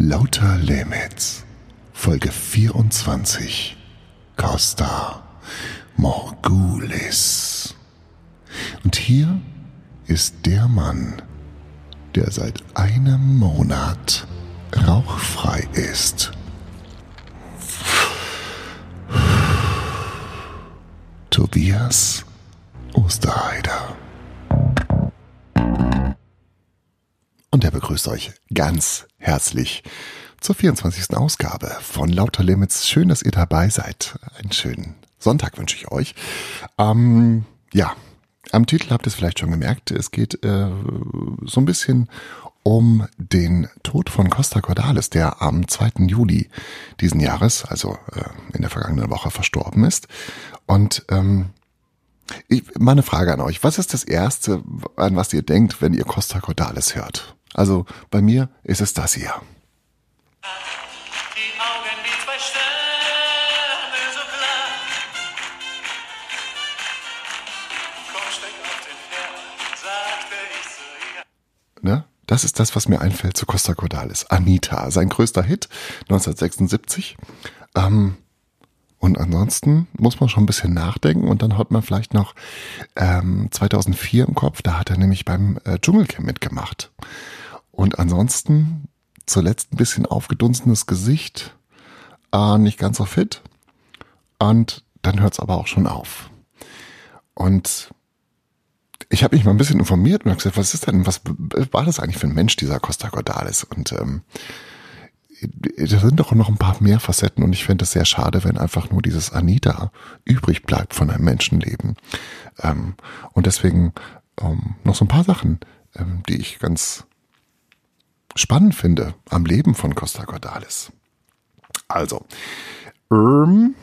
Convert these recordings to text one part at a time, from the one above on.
Lauter Limits, Folge 24, Costa Morgulis. Und hier ist der Mann, der seit einem Monat rauchfrei ist. Tobias Osterheider. Und er begrüßt euch ganz herzlich zur 24. Ausgabe von Lauter Limits. Schön, dass ihr dabei seid. Einen schönen Sonntag wünsche ich euch. Ähm, ja, am Titel habt ihr es vielleicht schon gemerkt. Es geht äh, so ein bisschen um den Tod von Costa Cordalis, der am 2. Juli diesen Jahres, also äh, in der vergangenen Woche, verstorben ist. Und ähm, ich, mal eine Frage an euch. Was ist das Erste, an was ihr denkt, wenn ihr Costa Cordalis hört? Also bei mir ist es das hier. Ne? Das ist das, was mir einfällt zu Costa Cordalis. Anita, sein größter Hit 1976. Ähm, und ansonsten muss man schon ein bisschen nachdenken und dann hat man vielleicht noch ähm, 2004 im Kopf, da hat er nämlich beim äh, Dschungelcamp mitgemacht. Und ansonsten zuletzt ein bisschen aufgedunsenes Gesicht, äh, nicht ganz so fit und dann hört es aber auch schon auf. Und ich habe mich mal ein bisschen informiert und habe gesagt, was ist denn, was war das eigentlich für ein Mensch, dieser Costa Cordalis? Und ähm, da sind doch noch ein paar mehr Facetten und ich fände es sehr schade, wenn einfach nur dieses Anita übrig bleibt von einem Menschenleben. Ähm, und deswegen ähm, noch so ein paar Sachen, ähm, die ich ganz spannend finde am Leben von Costa Cordalis. Also, ähm,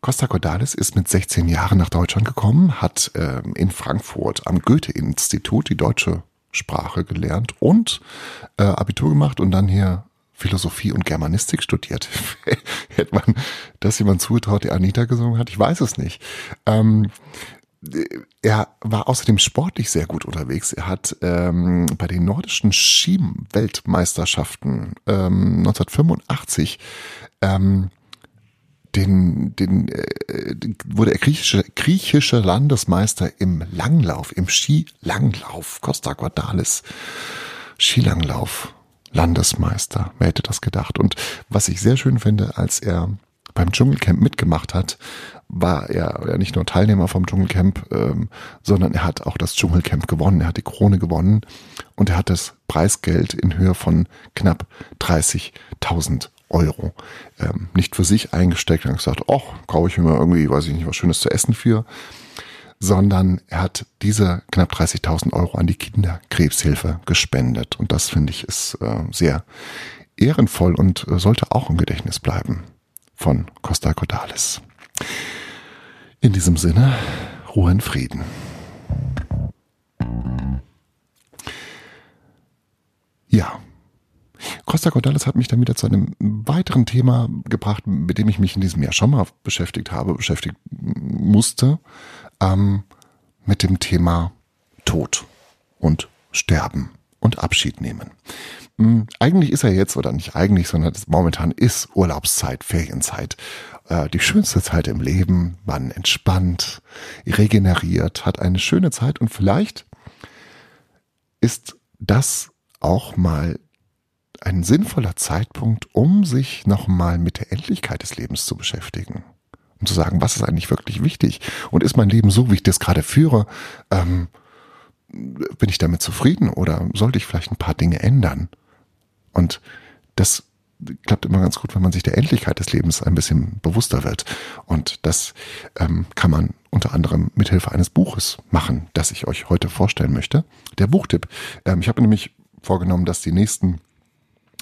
Costa Cordalis ist mit 16 Jahren nach Deutschland gekommen, hat ähm, in Frankfurt am Goethe-Institut die deutsche Sprache gelernt und äh, Abitur gemacht und dann hier Philosophie und Germanistik studiert. Hätte man das jemand zugetraut, der Anita gesungen hat? Ich weiß es nicht. Ähm, er war außerdem sportlich sehr gut unterwegs. Er hat ähm, bei den nordischen Ski-Weltmeisterschaften ähm, 1985 ähm, den, den, äh, wurde er griechische, griechische Landesmeister im Langlauf, im Skilanglauf, Costa Cordalis, Skilanglauf, Landesmeister. Wer hätte das gedacht? Und was ich sehr schön finde, als er beim Dschungelcamp mitgemacht hat, war er ja nicht nur Teilnehmer vom Dschungelcamp, ähm, sondern er hat auch das Dschungelcamp gewonnen. Er hat die Krone gewonnen und er hat das Preisgeld in Höhe von knapp 30.000 Euro ähm, nicht für sich eingesteckt und gesagt, ach, kaufe ich mir mal irgendwie, weiß ich nicht, was Schönes zu essen für, sondern er hat diese knapp 30.000 Euro an die Kinderkrebshilfe gespendet. Und das finde ich ist äh, sehr ehrenvoll und äh, sollte auch im Gedächtnis bleiben von Costa Cordalis. In diesem Sinne, Ruhe in Frieden. Ja, Costa Cordalis hat mich dann wieder zu einem weiteren Thema gebracht, mit dem ich mich in diesem Jahr schon mal beschäftigt habe, beschäftigt musste, ähm, mit dem Thema Tod und Sterben und Abschied nehmen. Ähm, eigentlich ist er jetzt, oder nicht eigentlich, sondern momentan ist Urlaubszeit, Ferienzeit. Äh, die schönste Zeit im Leben. Man entspannt, regeneriert, hat eine schöne Zeit und vielleicht ist das auch mal ein sinnvoller Zeitpunkt, um sich nochmal mit der Endlichkeit des Lebens zu beschäftigen. Um zu sagen, was ist eigentlich wirklich wichtig? Und ist mein Leben so, wie ich das gerade führe? Ähm, bin ich damit zufrieden oder sollte ich vielleicht ein paar Dinge ändern? Und das klappt immer ganz gut, wenn man sich der Endlichkeit des Lebens ein bisschen bewusster wird. Und das ähm, kann man unter anderem mithilfe eines Buches machen, das ich euch heute vorstellen möchte. Der Buchtipp. Ähm, ich habe nämlich vorgenommen, dass die nächsten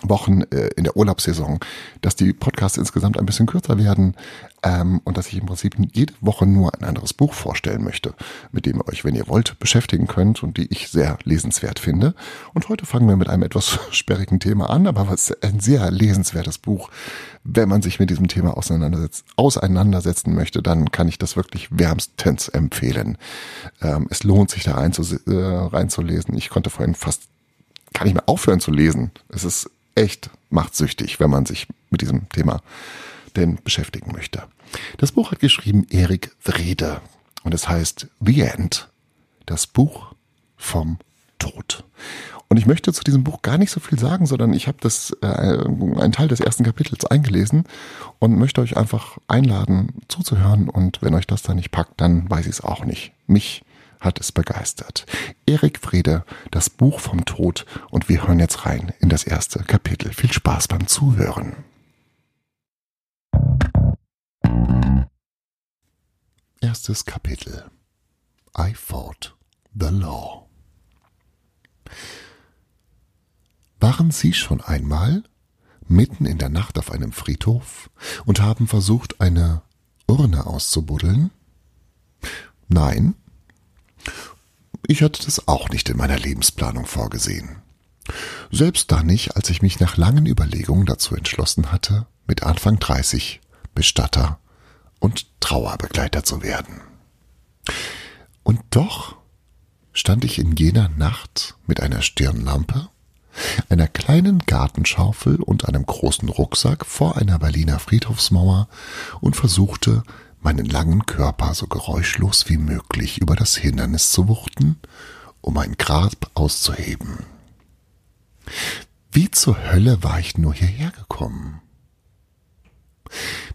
Wochen äh, in der Urlaubssaison, dass die Podcasts insgesamt ein bisschen kürzer werden ähm, und dass ich im Prinzip jede Woche nur ein anderes Buch vorstellen möchte, mit dem ihr euch, wenn ihr wollt, beschäftigen könnt und die ich sehr lesenswert finde. Und heute fangen wir mit einem etwas sperrigen Thema an, aber was ein sehr lesenswertes Buch. Wenn man sich mit diesem Thema auseinandersetzt, auseinandersetzen möchte, dann kann ich das wirklich wärmstens empfehlen. Ähm, es lohnt sich da reinzulesen. Ich konnte vorhin fast kann nicht mehr aufhören zu lesen. Es ist echt machtsüchtig, wenn man sich mit diesem Thema denn beschäftigen möchte. Das Buch hat geschrieben Erik Wrede und es heißt The End, das Buch vom Tod. Und ich möchte zu diesem Buch gar nicht so viel sagen, sondern ich habe das äh, einen Teil des ersten Kapitels eingelesen und möchte euch einfach einladen zuzuhören und wenn euch das dann nicht packt, dann weiß ich es auch nicht. Mich hat es begeistert. Erik Frede, das Buch vom Tod und wir hören jetzt rein in das erste Kapitel. Viel Spaß beim Zuhören. Erstes Kapitel. I fought the law. Waren Sie schon einmal mitten in der Nacht auf einem Friedhof und haben versucht, eine Urne auszubuddeln? Nein? Ich hatte das auch nicht in meiner Lebensplanung vorgesehen. Selbst dann nicht, als ich mich nach langen Überlegungen dazu entschlossen hatte, mit Anfang 30 Bestatter und Trauerbegleiter zu werden. Und doch stand ich in jener Nacht mit einer Stirnlampe, einer kleinen Gartenschaufel und einem großen Rucksack vor einer Berliner Friedhofsmauer und versuchte, meinen langen Körper so geräuschlos wie möglich über das Hindernis zu wuchten, um ein Grab auszuheben. Wie zur Hölle war ich nur hierher gekommen?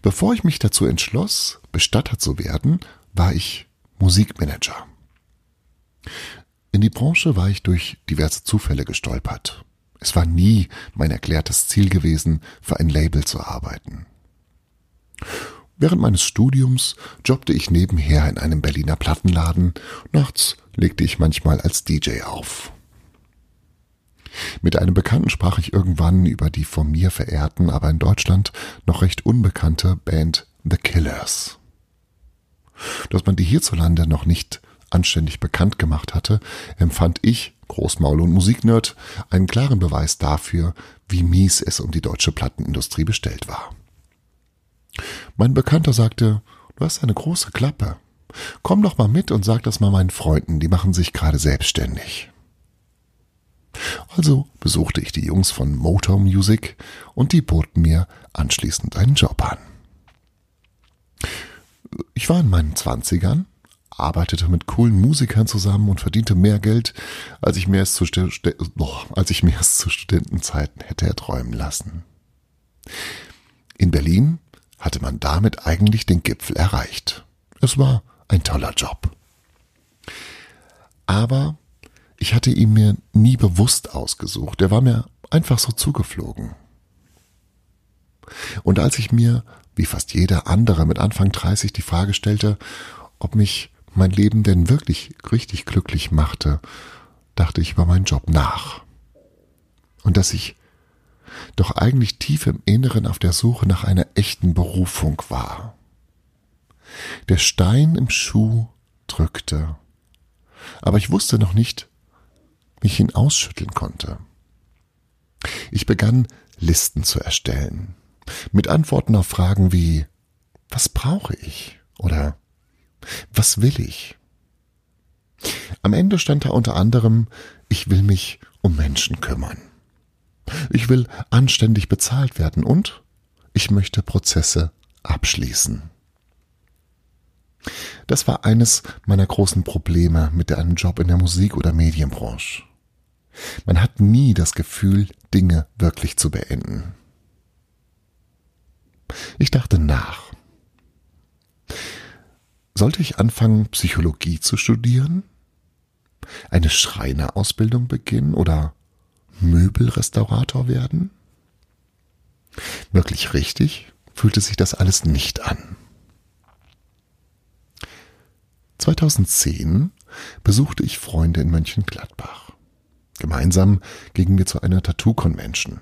Bevor ich mich dazu entschloss, Bestatter zu werden, war ich Musikmanager. In die Branche war ich durch diverse Zufälle gestolpert. Es war nie mein erklärtes Ziel gewesen, für ein Label zu arbeiten. Während meines Studiums jobbte ich nebenher in einem Berliner Plattenladen, nachts legte ich manchmal als DJ auf. Mit einem Bekannten sprach ich irgendwann über die von mir verehrten, aber in Deutschland noch recht unbekannte Band The Killers. Dass man die hierzulande noch nicht anständig bekannt gemacht hatte, empfand ich, Großmaul und Musiknerd, einen klaren Beweis dafür, wie mies es um die deutsche Plattenindustrie bestellt war. Mein Bekannter sagte, du hast eine große Klappe. Komm doch mal mit und sag das mal meinen Freunden, die machen sich gerade selbstständig. Also besuchte ich die Jungs von Motor Music und die boten mir anschließend einen Job an. Ich war in meinen Zwanzigern, arbeitete mit coolen Musikern zusammen und verdiente mehr Geld, als ich mir es zu, als ich mir es zu Studentenzeiten hätte erträumen lassen. In Berlin hatte man damit eigentlich den Gipfel erreicht. Es war ein toller Job. Aber ich hatte ihn mir nie bewusst ausgesucht. Er war mir einfach so zugeflogen. Und als ich mir, wie fast jeder andere mit Anfang 30, die Frage stellte, ob mich mein Leben denn wirklich richtig glücklich machte, dachte ich über meinen Job nach. Und dass ich doch eigentlich tief im Inneren auf der Suche nach einer echten Berufung war. Der Stein im Schuh drückte, aber ich wusste noch nicht, wie ich ihn ausschütteln konnte. Ich begann Listen zu erstellen, mit Antworten auf Fragen wie Was brauche ich? oder Was will ich? Am Ende stand da unter anderem Ich will mich um Menschen kümmern. Ich will anständig bezahlt werden und ich möchte Prozesse abschließen. Das war eines meiner großen Probleme mit einem Job in der Musik- oder Medienbranche. Man hat nie das Gefühl, Dinge wirklich zu beenden. Ich dachte nach. Sollte ich anfangen, Psychologie zu studieren? Eine Schreinerausbildung beginnen oder Möbelrestaurator werden? Wirklich richtig fühlte sich das alles nicht an. 2010 besuchte ich Freunde in Mönchengladbach. Gemeinsam gingen wir zu einer Tattoo-Convention.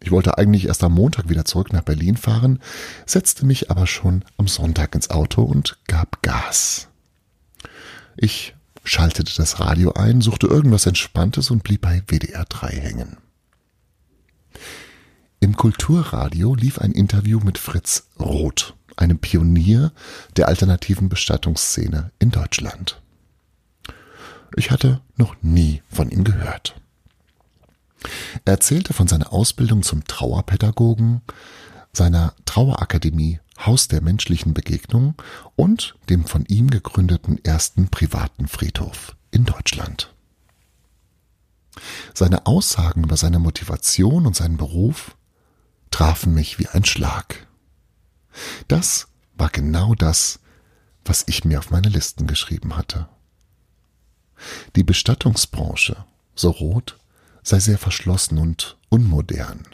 Ich wollte eigentlich erst am Montag wieder zurück nach Berlin fahren, setzte mich aber schon am Sonntag ins Auto und gab Gas. Ich schaltete das Radio ein, suchte irgendwas Entspanntes und blieb bei WDR 3 hängen. Im Kulturradio lief ein Interview mit Fritz Roth, einem Pionier der alternativen Bestattungsszene in Deutschland. Ich hatte noch nie von ihm gehört. Er erzählte von seiner Ausbildung zum Trauerpädagogen, seiner Trauerakademie Haus der menschlichen Begegnung und dem von ihm gegründeten ersten privaten Friedhof in Deutschland. Seine Aussagen über seine Motivation und seinen Beruf trafen mich wie ein Schlag. Das war genau das, was ich mir auf meine Listen geschrieben hatte. Die Bestattungsbranche, so rot, sei sehr verschlossen und unmodern.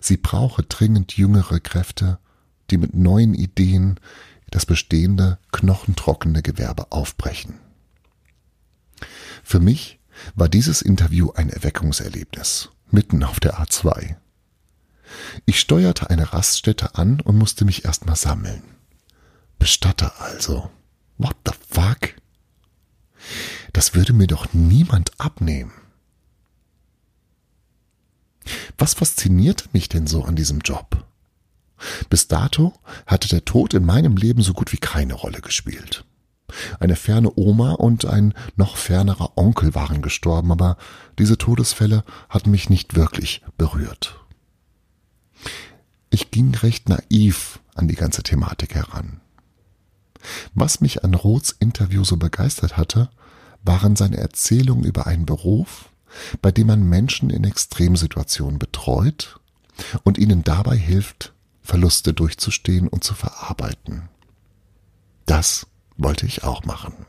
Sie brauche dringend jüngere Kräfte, die mit neuen Ideen das bestehende, knochentrockene Gewerbe aufbrechen. Für mich war dieses Interview ein Erweckungserlebnis, mitten auf der A2. Ich steuerte eine Raststätte an und musste mich erstmal sammeln. Bestatter also. What the fuck? Das würde mir doch niemand abnehmen. Was faszinierte mich denn so an diesem Job? Bis dato hatte der Tod in meinem Leben so gut wie keine Rolle gespielt. Eine ferne Oma und ein noch fernerer Onkel waren gestorben, aber diese Todesfälle hatten mich nicht wirklich berührt. Ich ging recht naiv an die ganze Thematik heran. Was mich an Roths Interview so begeistert hatte, waren seine Erzählungen über einen Beruf, bei dem man Menschen in Extremsituationen betreut und ihnen dabei hilft, Verluste durchzustehen und zu verarbeiten. Das wollte ich auch machen.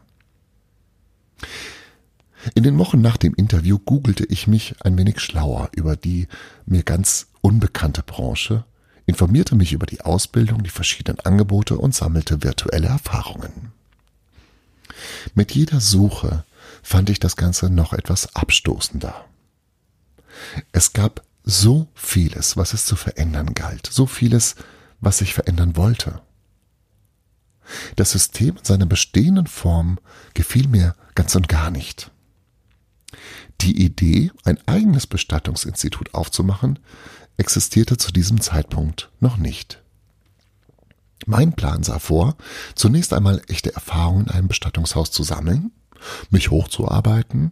In den Wochen nach dem Interview googelte ich mich ein wenig schlauer über die mir ganz unbekannte Branche, informierte mich über die Ausbildung, die verschiedenen Angebote und sammelte virtuelle Erfahrungen. Mit jeder Suche fand ich das Ganze noch etwas abstoßender. Es gab so vieles, was es zu verändern galt, so vieles, was sich verändern wollte. Das System in seiner bestehenden Form gefiel mir ganz und gar nicht. Die Idee, ein eigenes Bestattungsinstitut aufzumachen, existierte zu diesem Zeitpunkt noch nicht. Mein Plan sah vor, zunächst einmal echte Erfahrungen in einem Bestattungshaus zu sammeln, mich hochzuarbeiten,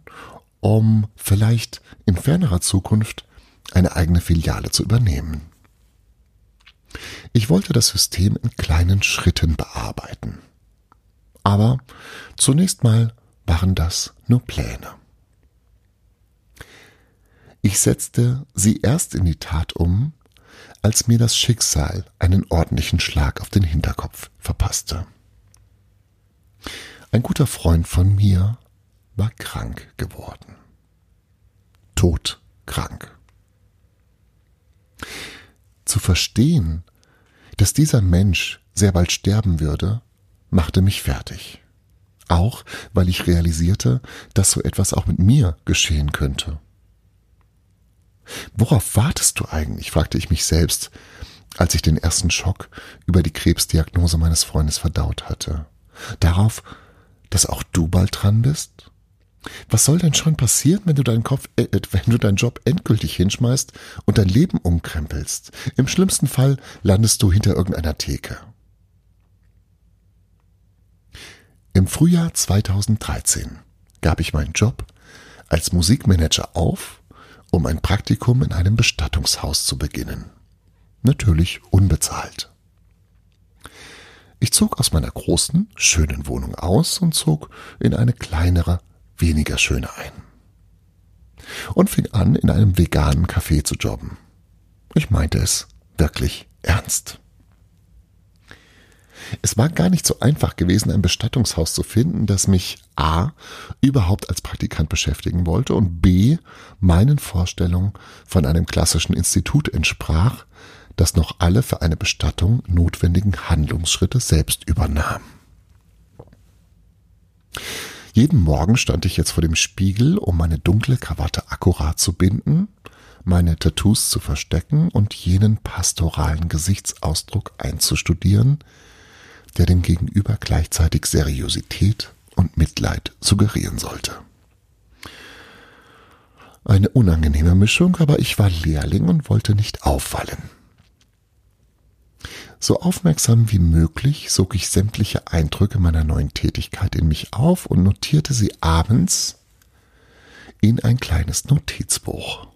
um vielleicht in fernerer Zukunft eine eigene Filiale zu übernehmen. Ich wollte das System in kleinen Schritten bearbeiten. Aber zunächst mal waren das nur Pläne. Ich setzte sie erst in die Tat um, als mir das Schicksal einen ordentlichen Schlag auf den Hinterkopf verpasste. Ein guter Freund von mir war krank geworden. Todkrank. Zu verstehen, dass dieser Mensch sehr bald sterben würde, machte mich fertig. Auch weil ich realisierte, dass so etwas auch mit mir geschehen könnte. Worauf wartest du eigentlich? fragte ich mich selbst, als ich den ersten Schock über die Krebsdiagnose meines Freundes verdaut hatte. Darauf, dass auch du bald dran bist? Was soll denn schon passieren, wenn du deinen Kopf, äh, wenn du deinen Job endgültig hinschmeißt und dein Leben umkrempelst? Im schlimmsten Fall landest du hinter irgendeiner Theke. Im Frühjahr 2013 gab ich meinen Job als Musikmanager auf, um ein Praktikum in einem Bestattungshaus zu beginnen. Natürlich unbezahlt. Ich zog aus meiner großen, schönen Wohnung aus und zog in eine kleinere, weniger schöne ein. Und fing an, in einem veganen Café zu jobben. Ich meinte es wirklich ernst. Es war gar nicht so einfach gewesen, ein Bestattungshaus zu finden, das mich A überhaupt als Praktikant beschäftigen wollte und B meinen Vorstellungen von einem klassischen Institut entsprach, das noch alle für eine Bestattung notwendigen Handlungsschritte selbst übernahm. Jeden Morgen stand ich jetzt vor dem Spiegel, um meine dunkle Krawatte akkurat zu binden, meine Tattoos zu verstecken und jenen pastoralen Gesichtsausdruck einzustudieren, der dem Gegenüber gleichzeitig Seriosität und Mitleid suggerieren sollte. Eine unangenehme Mischung, aber ich war Lehrling und wollte nicht auffallen. So aufmerksam wie möglich sog ich sämtliche Eindrücke meiner neuen Tätigkeit in mich auf und notierte sie abends in ein kleines Notizbuch.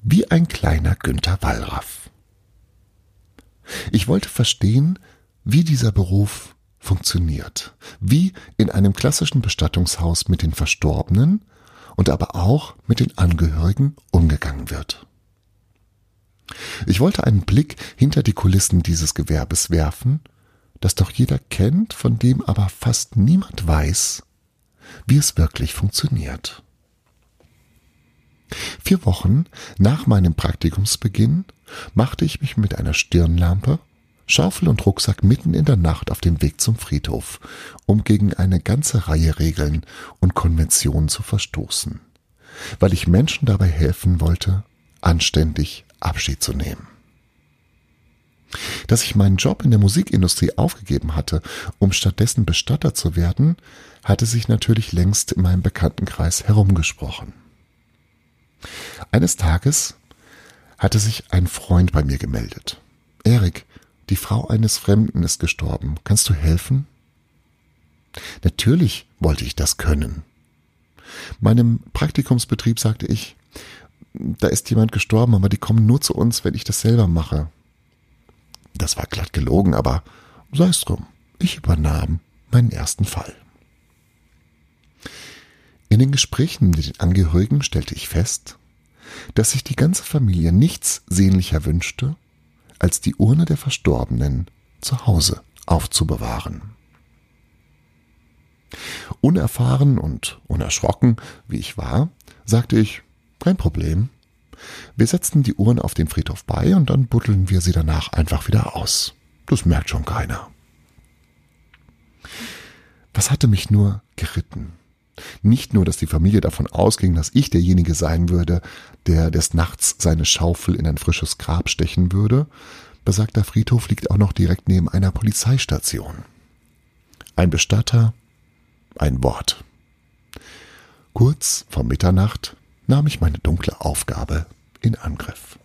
Wie ein kleiner Günther Wallraff. Ich wollte verstehen, wie dieser Beruf funktioniert, wie in einem klassischen Bestattungshaus mit den Verstorbenen und aber auch mit den Angehörigen umgegangen wird. Ich wollte einen Blick hinter die Kulissen dieses Gewerbes werfen, das doch jeder kennt, von dem aber fast niemand weiß, wie es wirklich funktioniert. Vier Wochen nach meinem Praktikumsbeginn machte ich mich mit einer Stirnlampe, Schaufel und Rucksack mitten in der Nacht auf den Weg zum Friedhof, um gegen eine ganze Reihe Regeln und Konventionen zu verstoßen, weil ich Menschen dabei helfen wollte, anständig Abschied zu nehmen. Dass ich meinen Job in der Musikindustrie aufgegeben hatte, um stattdessen Bestatter zu werden, hatte sich natürlich längst in meinem Bekanntenkreis herumgesprochen. Eines Tages hatte sich ein Freund bei mir gemeldet. Erik, die Frau eines Fremden ist gestorben. Kannst du helfen? Natürlich wollte ich das können. Meinem Praktikumsbetrieb sagte ich, da ist jemand gestorben, aber die kommen nur zu uns, wenn ich das selber mache. Das war glatt gelogen, aber sei es drum. Ich übernahm meinen ersten Fall. In den Gesprächen mit den Angehörigen stellte ich fest, dass sich die ganze Familie nichts sehnlicher wünschte, als die Urne der Verstorbenen zu Hause aufzubewahren. Unerfahren und unerschrocken, wie ich war, sagte ich, kein Problem. Wir setzen die Uhren auf den Friedhof bei und dann buddeln wir sie danach einfach wieder aus. Das merkt schon keiner. Was hatte mich nur geritten? Nicht nur, dass die Familie davon ausging, dass ich derjenige sein würde, der des Nachts seine Schaufel in ein frisches Grab stechen würde. Besagter Friedhof liegt auch noch direkt neben einer Polizeistation. Ein Bestatter, ein Wort. Kurz vor Mitternacht nahm ich meine dunkle Aufgabe in Angriff.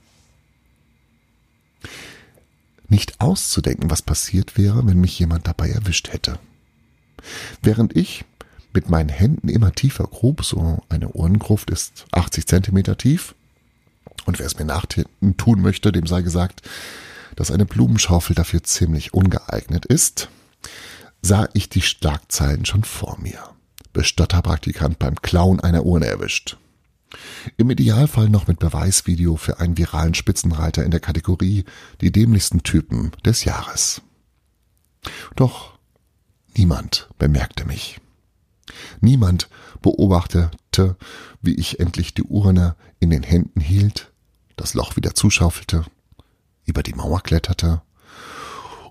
Nicht auszudenken, was passiert wäre, wenn mich jemand dabei erwischt hätte. Während ich mit meinen Händen immer tiefer grub, so eine Uhrengruft ist 80 Zentimeter tief, und wer es mir nachtun tun möchte, dem sei gesagt, dass eine Blumenschaufel dafür ziemlich ungeeignet ist, sah ich die Schlagzeilen schon vor mir. Bestatterpraktikant beim Klauen einer Urne erwischt. Im Idealfall noch mit Beweisvideo für einen viralen Spitzenreiter in der Kategorie die dämlichsten Typen des Jahres. Doch niemand bemerkte mich. Niemand beobachtete, wie ich endlich die Urne in den Händen hielt, das Loch wieder zuschaufelte, über die Mauer kletterte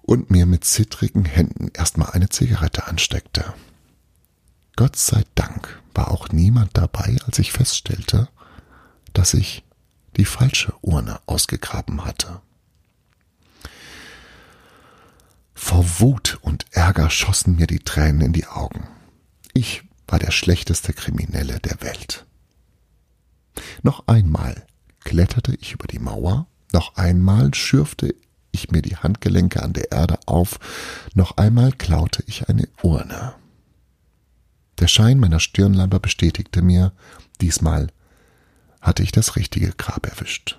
und mir mit zittrigen Händen erstmal eine Zigarette ansteckte. Gott sei Dank war auch niemand dabei, als ich feststellte, dass ich die falsche Urne ausgegraben hatte. Vor Wut und Ärger schossen mir die Tränen in die Augen. Ich war der schlechteste Kriminelle der Welt. Noch einmal kletterte ich über die Mauer, noch einmal schürfte ich mir die Handgelenke an der Erde auf, noch einmal klaute ich eine Urne. Der Schein meiner Stirnlampe bestätigte mir, diesmal hatte ich das richtige Grab erwischt.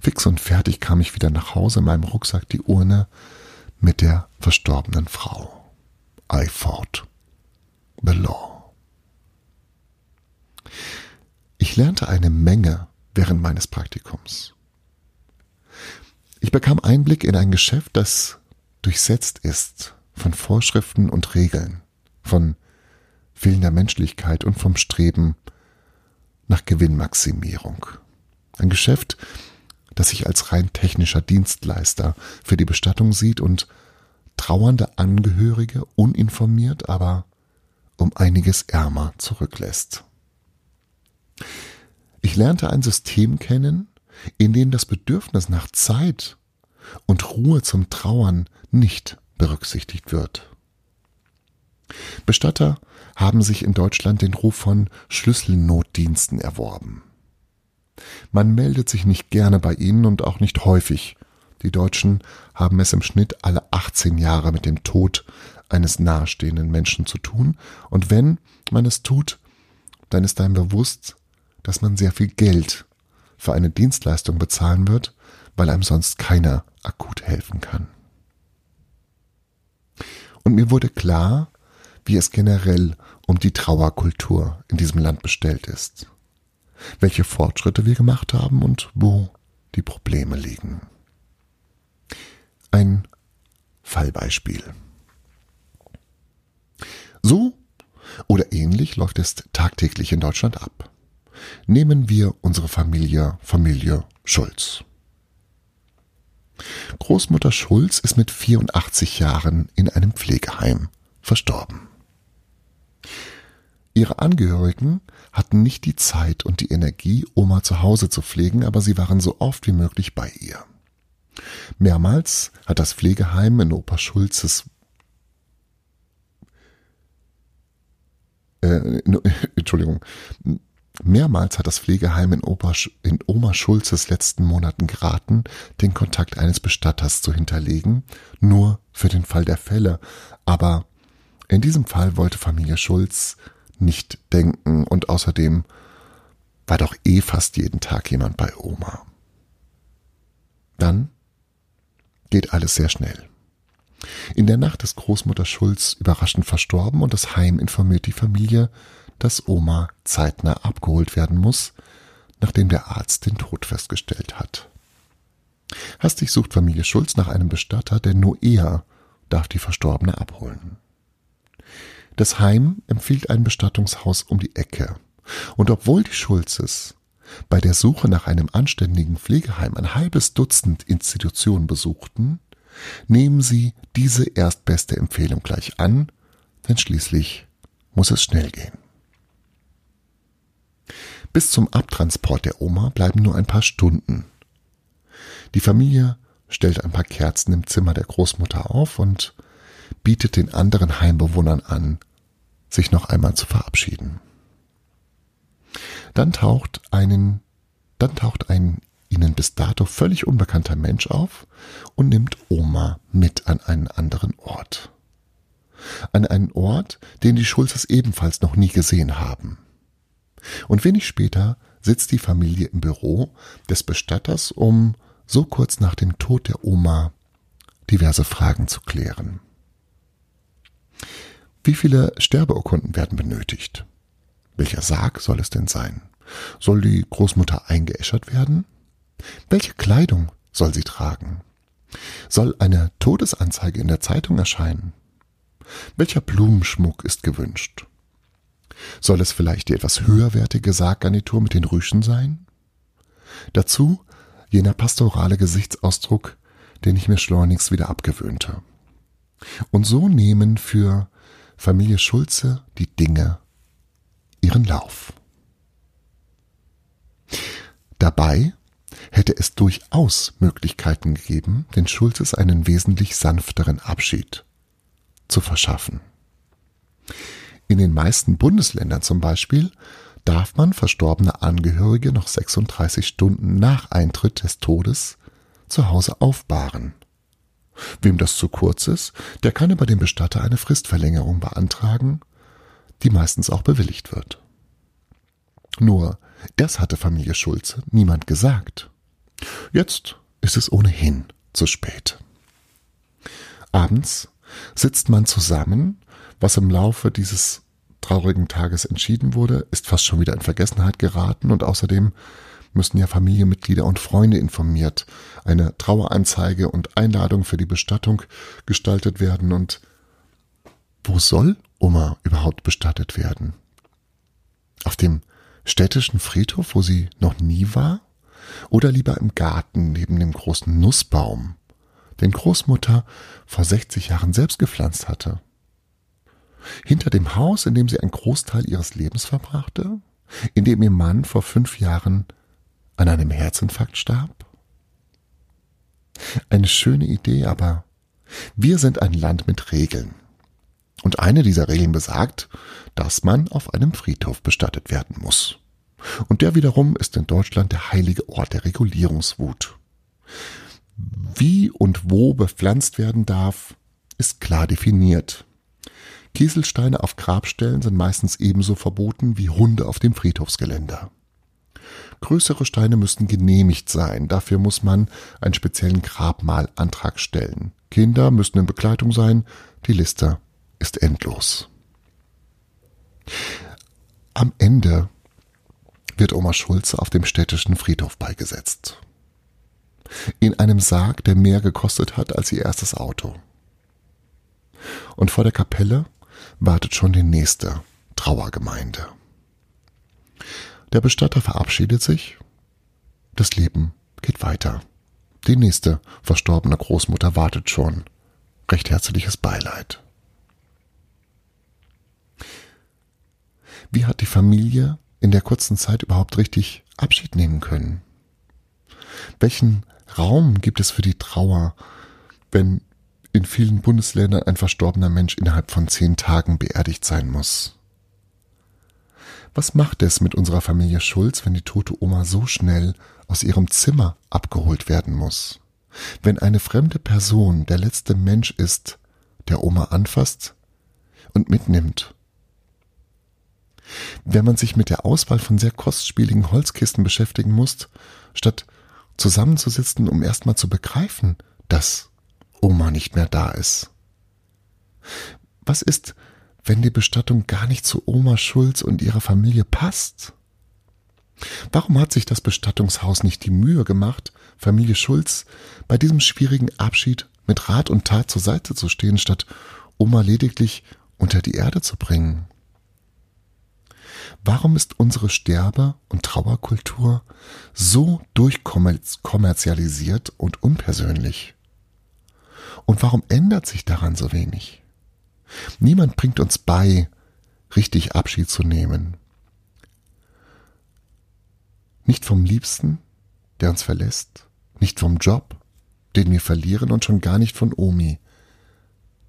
Fix und fertig kam ich wieder nach Hause, in meinem Rucksack die Urne mit der verstorbenen Frau. I fought the law. Ich lernte eine Menge während meines Praktikums. Ich bekam Einblick in ein Geschäft, das durchsetzt ist von Vorschriften und Regeln, von fehlender Menschlichkeit und vom Streben nach Gewinnmaximierung. Ein Geschäft, das sich als rein technischer Dienstleister für die Bestattung sieht und trauernde Angehörige uninformiert, aber um einiges ärmer zurücklässt. Ich lernte ein System kennen, in dem das Bedürfnis nach Zeit und Ruhe zum Trauern nicht berücksichtigt wird. Bestatter haben sich in Deutschland den Ruf von Schlüsselnotdiensten erworben. Man meldet sich nicht gerne bei ihnen und auch nicht häufig. Die Deutschen haben es im Schnitt alle 18 Jahre mit dem Tod eines nahestehenden Menschen zu tun, und wenn man es tut, dann ist einem bewusst, dass man sehr viel Geld für eine Dienstleistung bezahlen wird, weil einem sonst keiner akut helfen kann. Und mir wurde klar, wie es generell um die Trauerkultur in diesem Land bestellt ist, welche Fortschritte wir gemacht haben und wo die Probleme liegen. Ein Fallbeispiel. So oder ähnlich läuft es tagtäglich in Deutschland ab. Nehmen wir unsere Familie, Familie Schulz. Großmutter Schulz ist mit 84 Jahren in einem Pflegeheim verstorben. Ihre Angehörigen hatten nicht die Zeit und die Energie, Oma zu Hause zu pflegen, aber sie waren so oft wie möglich bei ihr. Mehrmals hat das Pflegeheim in Opa Schulzes äh, Entschuldigung, Mehrmals hat das Pflegeheim in, Opa, in Oma Schulzes letzten Monaten geraten, den Kontakt eines Bestatters zu hinterlegen, nur für den Fall der Fälle. Aber in diesem Fall wollte Familie Schulz nicht denken und außerdem war doch eh fast jeden Tag jemand bei Oma. Dann geht alles sehr schnell. In der Nacht ist Großmutter Schulz überraschend verstorben und das Heim informiert die Familie, dass Oma zeitnah abgeholt werden muss, nachdem der Arzt den Tod festgestellt hat. Hastig sucht Familie Schulz nach einem Bestatter, denn nur er darf die Verstorbene abholen. Das Heim empfiehlt ein Bestattungshaus um die Ecke. Und obwohl die Schulzes bei der Suche nach einem anständigen Pflegeheim ein halbes Dutzend Institutionen besuchten, nehmen sie diese erstbeste Empfehlung gleich an, denn schließlich muss es schnell gehen. Bis zum Abtransport der Oma bleiben nur ein paar Stunden. Die Familie stellt ein paar Kerzen im Zimmer der Großmutter auf und bietet den anderen Heimbewohnern an, sich noch einmal zu verabschieden. Dann taucht einen, dann taucht ein ihnen bis dato völlig unbekannter Mensch auf und nimmt Oma mit an einen anderen Ort. An einen Ort, den die Schulzes ebenfalls noch nie gesehen haben. Und wenig später sitzt die Familie im Büro des Bestatters, um so kurz nach dem Tod der Oma diverse Fragen zu klären. Wie viele Sterbeurkunden werden benötigt? Welcher Sarg soll es denn sein? Soll die Großmutter eingeäschert werden? Welche Kleidung soll sie tragen? Soll eine Todesanzeige in der Zeitung erscheinen? Welcher Blumenschmuck ist gewünscht? Soll es vielleicht die etwas höherwertige Sarggarnitur mit den Rüschen sein? Dazu jener pastorale Gesichtsausdruck, den ich mir schleunigst wieder abgewöhnte. Und so nehmen für Familie Schulze die Dinge ihren Lauf. Dabei hätte es durchaus Möglichkeiten gegeben, den Schulzes einen wesentlich sanfteren Abschied zu verschaffen. In den meisten Bundesländern zum Beispiel darf man verstorbene Angehörige noch 36 Stunden nach Eintritt des Todes zu Hause aufbahren. Wem das zu kurz ist, der kann über den Bestatter eine Fristverlängerung beantragen, die meistens auch bewilligt wird. Nur, das hatte Familie Schulze niemand gesagt. Jetzt ist es ohnehin zu spät. Abends sitzt man zusammen was im Laufe dieses traurigen Tages entschieden wurde, ist fast schon wieder in Vergessenheit geraten und außerdem müssen ja Familienmitglieder und Freunde informiert, eine Traueranzeige und Einladung für die Bestattung gestaltet werden und wo soll Oma überhaupt bestattet werden? Auf dem städtischen Friedhof, wo sie noch nie war? Oder lieber im Garten neben dem großen Nussbaum, den Großmutter vor 60 Jahren selbst gepflanzt hatte? Hinter dem Haus, in dem sie einen Großteil ihres Lebens verbrachte? In dem ihr Mann vor fünf Jahren an einem Herzinfarkt starb? Eine schöne Idee, aber wir sind ein Land mit Regeln. Und eine dieser Regeln besagt, dass man auf einem Friedhof bestattet werden muss. Und der wiederum ist in Deutschland der heilige Ort der Regulierungswut. Wie und wo bepflanzt werden darf, ist klar definiert. Kieselsteine auf Grabstellen sind meistens ebenso verboten wie Hunde auf dem Friedhofsgeländer. Größere Steine müssen genehmigt sein. Dafür muss man einen speziellen Grabmalantrag stellen. Kinder müssen in Begleitung sein. Die Liste ist endlos. Am Ende wird Oma Schulze auf dem städtischen Friedhof beigesetzt. In einem Sarg, der mehr gekostet hat als ihr erstes Auto. Und vor der Kapelle wartet schon die nächste Trauergemeinde. Der Bestatter verabschiedet sich. Das Leben geht weiter. Die nächste verstorbene Großmutter wartet schon. Recht herzliches Beileid. Wie hat die Familie in der kurzen Zeit überhaupt richtig Abschied nehmen können? Welchen Raum gibt es für die Trauer, wenn in vielen Bundesländern ein verstorbener Mensch innerhalb von zehn Tagen beerdigt sein muss? Was macht es mit unserer Familie Schulz, wenn die tote Oma so schnell aus ihrem Zimmer abgeholt werden muss? Wenn eine fremde Person der letzte Mensch ist, der Oma anfasst und mitnimmt wenn man sich mit der Auswahl von sehr kostspieligen Holzkisten beschäftigen muss, statt zusammenzusitzen, um erstmal zu begreifen, dass Oma nicht mehr da ist. Was ist, wenn die Bestattung gar nicht zu Oma Schulz und ihrer Familie passt? Warum hat sich das Bestattungshaus nicht die Mühe gemacht, Familie Schulz bei diesem schwierigen Abschied mit Rat und Tat zur Seite zu stehen, statt Oma lediglich unter die Erde zu bringen? Warum ist unsere Sterbe- und Trauerkultur so durchkommerzialisiert und unpersönlich? Und warum ändert sich daran so wenig? Niemand bringt uns bei, richtig Abschied zu nehmen. Nicht vom Liebsten, der uns verlässt, nicht vom Job, den wir verlieren und schon gar nicht von Omi,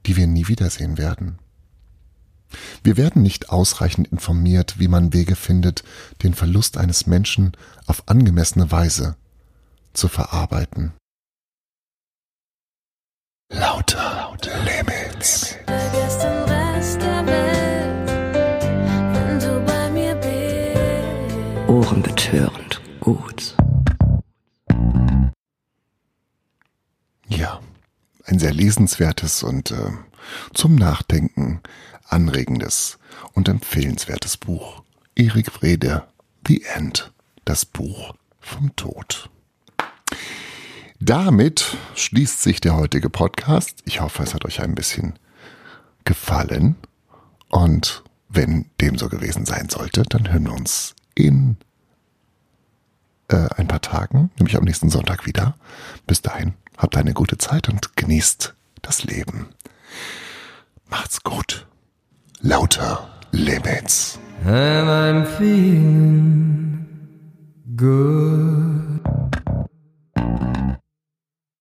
die wir nie wiedersehen werden. Wir werden nicht ausreichend informiert, wie man Wege findet, den Verlust eines Menschen auf angemessene Weise zu verarbeiten. Lauter, lauter Limits. Vergiss den Rest der Welt, wenn du bei mir bist. Ohrenbetörend gut. Ja, ein sehr lesenswertes und äh, zum Nachdenken anregendes und empfehlenswertes Buch. Erik Frede, The End, das Buch vom Tod. Damit schließt sich der heutige Podcast. Ich hoffe, es hat euch ein bisschen gefallen. Und wenn dem so gewesen sein sollte, dann hören wir uns in äh, ein paar Tagen, nämlich am nächsten Sonntag wieder. Bis dahin, habt eine gute Zeit und genießt das Leben. Macht's gut. Lauter Limits. And I'm feeling good.